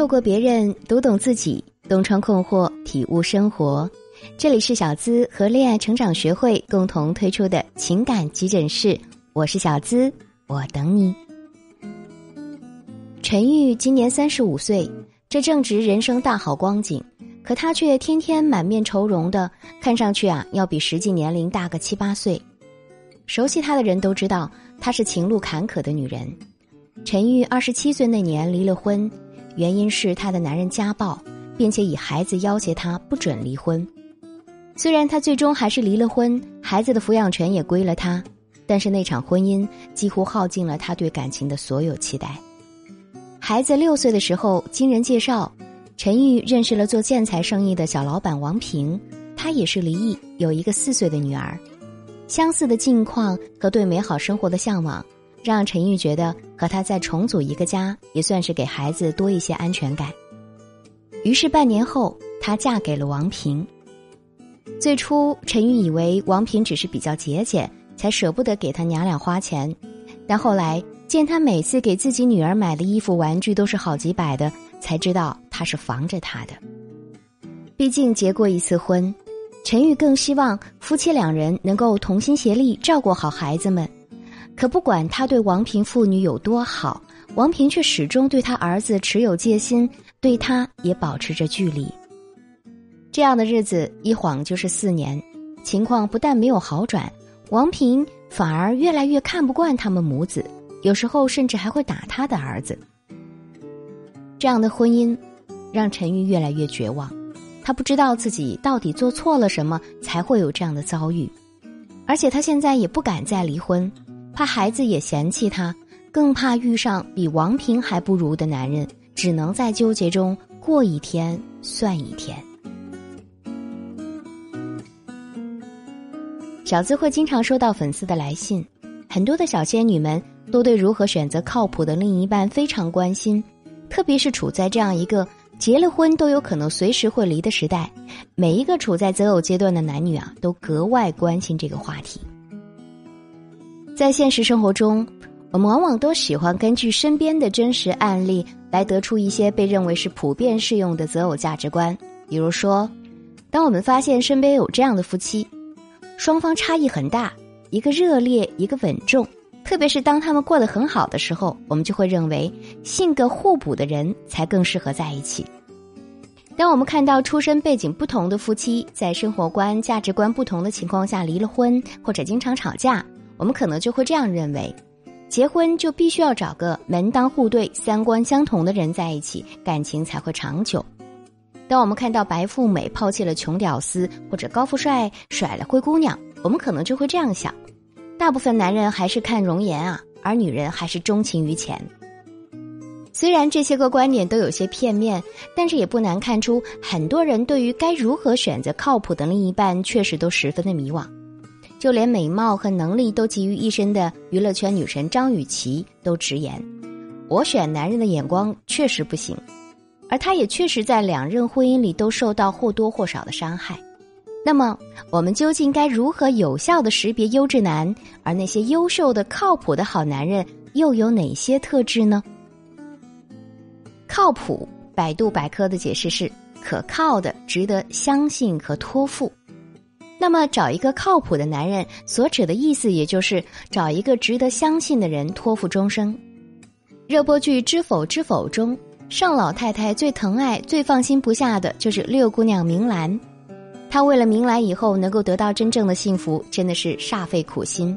透过别人读懂自己，东窗困惑，体悟生活。这里是小资和恋爱成长学会共同推出的情感急诊室，我是小资，我等你。陈玉今年三十五岁，这正值人生大好光景，可他却天天满面愁容的，看上去啊，要比实际年龄大个七八岁。熟悉她的人都知道，她是情路坎坷的女人。陈玉二十七岁那年离了婚，原因是她的男人家暴，并且以孩子要挟她不准离婚。虽然她最终还是离了婚，孩子的抚养权也归了她，但是那场婚姻几乎耗尽了她对感情的所有期待。孩子六岁的时候，经人介绍，陈玉认识了做建材生意的小老板王平，他也是离异，有一个四岁的女儿。相似的境况和对美好生活的向往，让陈玉觉得和他再重组一个家，也算是给孩子多一些安全感。于是半年后，她嫁给了王平。最初，陈玉以为王平只是比较节俭，才舍不得给他娘俩花钱。但后来见他每次给自己女儿买的衣服、玩具都是好几百的，才知道他是防着她的。毕竟结过一次婚。陈玉更希望夫妻两人能够同心协力照顾好孩子们，可不管他对王平父女有多好，王平却始终对他儿子持有戒心，对他也保持着距离。这样的日子一晃就是四年，情况不但没有好转，王平反而越来越看不惯他们母子，有时候甚至还会打他的儿子。这样的婚姻，让陈玉越来越绝望。他不知道自己到底做错了什么，才会有这样的遭遇，而且他现在也不敢再离婚，怕孩子也嫌弃他，更怕遇上比王平还不如的男人，只能在纠结中过一天算一天。小资会经常收到粉丝的来信，很多的小仙女们都对如何选择靠谱的另一半非常关心，特别是处在这样一个。结了婚都有可能随时会离的时代，每一个处在择偶阶段的男女啊，都格外关心这个话题。在现实生活中，我们往往都喜欢根据身边的真实案例来得出一些被认为是普遍适用的择偶价值观。比如说，当我们发现身边有这样的夫妻，双方差异很大，一个热烈，一个稳重。特别是当他们过得很好的时候，我们就会认为性格互补的人才更适合在一起。当我们看到出身背景不同的夫妻在生活观、价值观不同的情况下离了婚，或者经常吵架，我们可能就会这样认为：结婚就必须要找个门当户对、三观相同的人在一起，感情才会长久。当我们看到白富美抛弃了穷屌丝，或者高富帅甩了灰姑娘，我们可能就会这样想。大部分男人还是看容颜啊，而女人还是钟情于钱。虽然这些个观点都有些片面，但是也不难看出，很多人对于该如何选择靠谱的另一半，确实都十分的迷惘。就连美貌和能力都集于一身的娱乐圈女神张雨绮都直言：“我选男人的眼光确实不行。”而她也确实在两任婚姻里都受到或多或少的伤害。那么，我们究竟该如何有效的识别优质男？而那些优秀的、靠谱的好男人又有哪些特质呢？靠谱，百度百科的解释是可靠的、值得相信和托付。那么，找一个靠谱的男人所指的意思，也就是找一个值得相信的人托付终生。热播剧《知否知否》中，盛老太太最疼爱、最放心不下的就是六姑娘明兰。她为了明兰以后能够得到真正的幸福，真的是煞费苦心。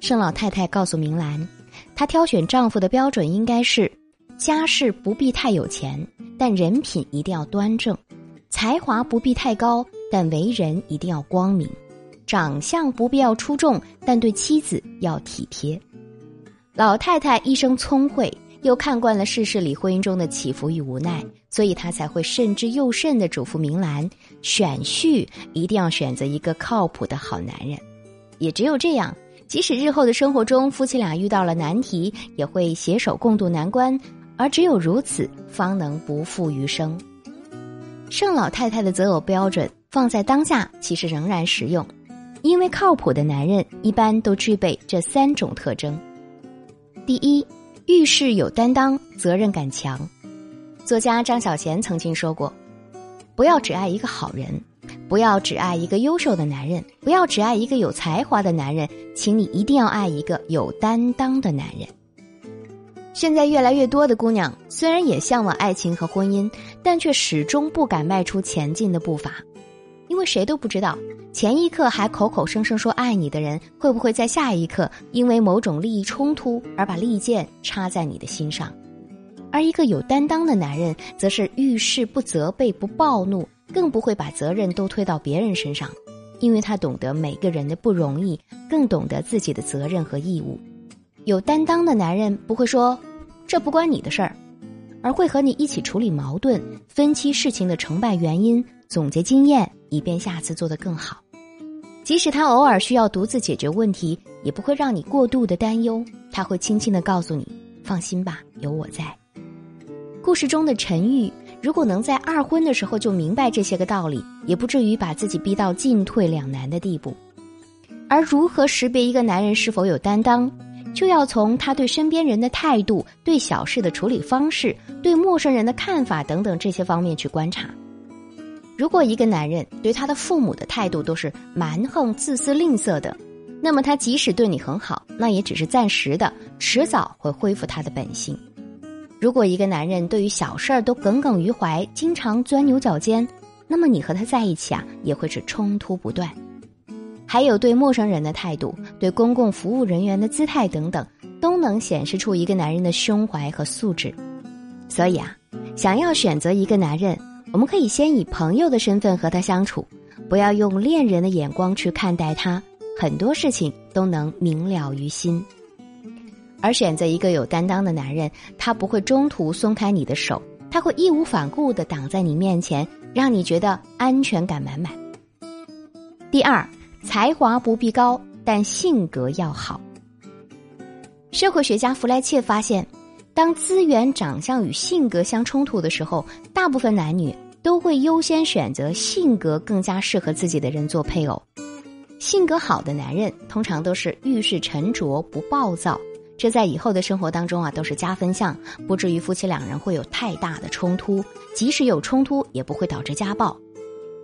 盛老太太告诉明兰，她挑选丈夫的标准应该是：家世不必太有钱，但人品一定要端正；才华不必太高，但为人一定要光明；长相不必要出众，但对妻子要体贴。老太太一生聪慧。又看惯了世事里婚姻中的起伏与无奈，所以她才会慎之又慎的嘱咐明兰：选婿一定要选择一个靠谱的好男人。也只有这样，即使日后的生活中夫妻俩遇到了难题，也会携手共度难关。而只有如此，方能不负余生。盛老太太的择偶标准放在当下，其实仍然实用，因为靠谱的男人一般都具备这三种特征：第一。遇事有担当，责任感强。作家张小娴曾经说过：“不要只爱一个好人，不要只爱一个优秀的男人，不要只爱一个有才华的男人，请你一定要爱一个有担当的男人。”现在越来越多的姑娘虽然也向往爱情和婚姻，但却始终不敢迈出前进的步伐，因为谁都不知道前一刻还口口声声说爱你的人，会不会在下一刻因为某种利益冲突而把利剑插在你的心上。而一个有担当的男人，则是遇事不责备、不暴怒，更不会把责任都推到别人身上，因为他懂得每个人的不容易，更懂得自己的责任和义务。有担当的男人不会说“这不关你的事儿”，而会和你一起处理矛盾，分析事情的成败原因，总结经验，以便下次做得更好。即使他偶尔需要独自解决问题，也不会让你过度的担忧。他会轻轻的告诉你：“放心吧，有我在。”故事中的陈玉，如果能在二婚的时候就明白这些个道理，也不至于把自己逼到进退两难的地步。而如何识别一个男人是否有担当？就要从他对身边人的态度、对小事的处理方式、对陌生人的看法等等这些方面去观察。如果一个男人对他的父母的态度都是蛮横、自私、吝啬的，那么他即使对你很好，那也只是暂时的，迟早会恢复他的本性。如果一个男人对于小事儿都耿耿于怀，经常钻牛角尖，那么你和他在一起啊，也会是冲突不断。还有对陌生人的态度、对公共服务人员的姿态等等，都能显示出一个男人的胸怀和素质。所以啊，想要选择一个男人，我们可以先以朋友的身份和他相处，不要用恋人的眼光去看待他，很多事情都能明了于心。而选择一个有担当的男人，他不会中途松开你的手，他会义无反顾的挡在你面前，让你觉得安全感满满。第二。才华不必高，但性格要好。社会学家弗莱切发现，当资源、长相与性格相冲突的时候，大部分男女都会优先选择性格更加适合自己的人做配偶。性格好的男人通常都是遇事沉着、不暴躁，这在以后的生活当中啊都是加分项，不至于夫妻两人会有太大的冲突。即使有冲突，也不会导致家暴。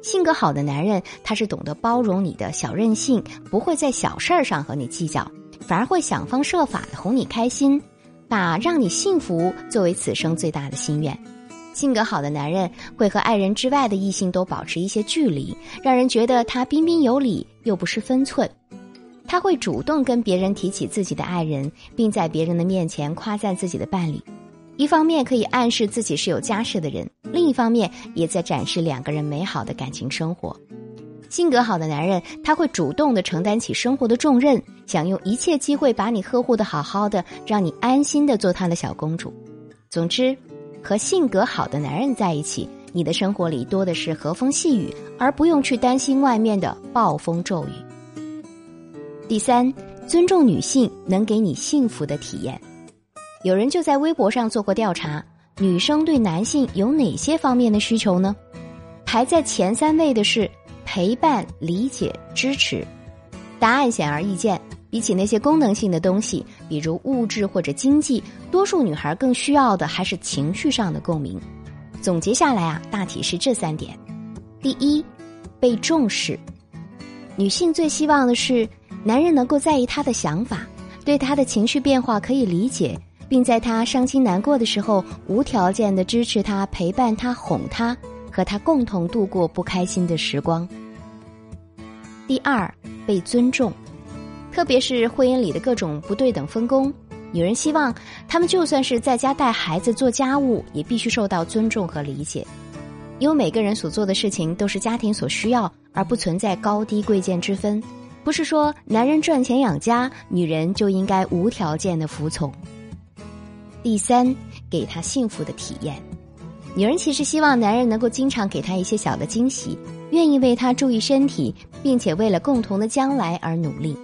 性格好的男人，他是懂得包容你的小任性，不会在小事儿上和你计较，反而会想方设法的哄你开心，把让你幸福作为此生最大的心愿。性格好的男人会和爱人之外的异性都保持一些距离，让人觉得他彬彬有礼又不失分寸。他会主动跟别人提起自己的爱人，并在别人的面前夸赞自己的伴侣。一方面可以暗示自己是有家室的人，另一方面也在展示两个人美好的感情生活。性格好的男人，他会主动的承担起生活的重任，想用一切机会把你呵护的好好的，让你安心的做他的小公主。总之，和性格好的男人在一起，你的生活里多的是和风细雨，而不用去担心外面的暴风骤雨。第三，尊重女性，能给你幸福的体验。有人就在微博上做过调查，女生对男性有哪些方面的需求呢？排在前三位的是陪伴、理解、支持。答案显而易见，比起那些功能性的东西，比如物质或者经济，多数女孩更需要的还是情绪上的共鸣。总结下来啊，大体是这三点：第一，被重视。女性最希望的是男人能够在意她的想法，对她的情绪变化可以理解。并在他伤心难过的时候，无条件的支持他、陪伴他、哄他，和他共同度过不开心的时光。第二，被尊重，特别是婚姻里的各种不对等分工，女人希望他们就算是在家带孩子、做家务，也必须受到尊重和理解，因为每个人所做的事情都是家庭所需要，而不存在高低贵贱之分。不是说男人赚钱养家，女人就应该无条件的服从。第三，给他幸福的体验。女人其实希望男人能够经常给她一些小的惊喜，愿意为她注意身体，并且为了共同的将来而努力。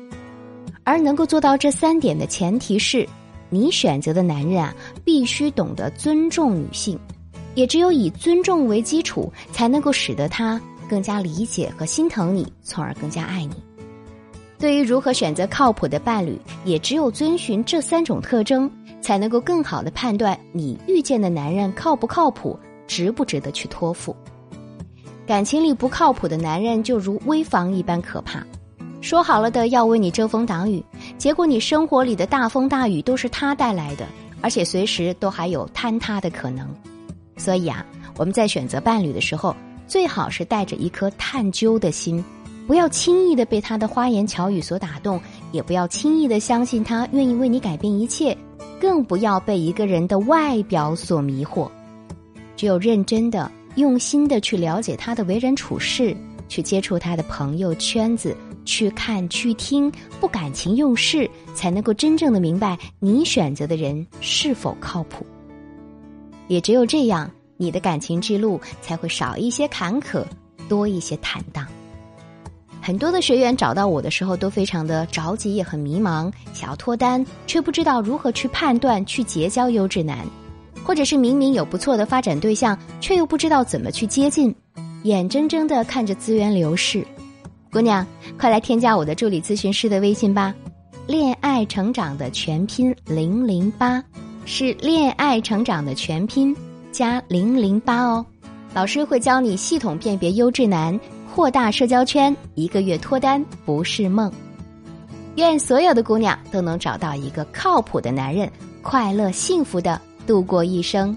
而能够做到这三点的前提是，你选择的男人啊，必须懂得尊重女性。也只有以尊重为基础，才能够使得他更加理解和心疼你，从而更加爱你。对于如何选择靠谱的伴侣，也只有遵循这三种特征。才能够更好的判断你遇见的男人靠不靠谱，值不值得去托付。感情里不靠谱的男人就如危房一般可怕，说好了的要为你遮风挡雨，结果你生活里的大风大雨都是他带来的，而且随时都还有坍塌的可能。所以啊，我们在选择伴侣的时候，最好是带着一颗探究的心，不要轻易的被他的花言巧语所打动，也不要轻易的相信他愿意为你改变一切，更不要被一个人的外表所迷惑。只有认真的。用心的去了解他的为人处事，去接触他的朋友圈子，去看去听，不感情用事，才能够真正的明白你选择的人是否靠谱。也只有这样，你的感情之路才会少一些坎坷，多一些坦荡。很多的学员找到我的时候都非常的着急，也很迷茫，想要脱单，却不知道如何去判断，去结交优质男。或者是明明有不错的发展对象，却又不知道怎么去接近，眼睁睁的看着资源流逝。姑娘，快来添加我的助理咨询师的微信吧，恋爱成长的全拼零零八，是恋爱成长的全拼加零零八哦。老师会教你系统辨别优质男，扩大社交圈，一个月脱单不是梦。愿所有的姑娘都能找到一个靠谱的男人，快乐幸福的。度过一生。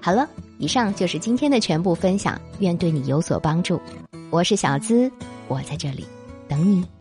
好了，以上就是今天的全部分享，愿对你有所帮助。我是小资，我在这里等你。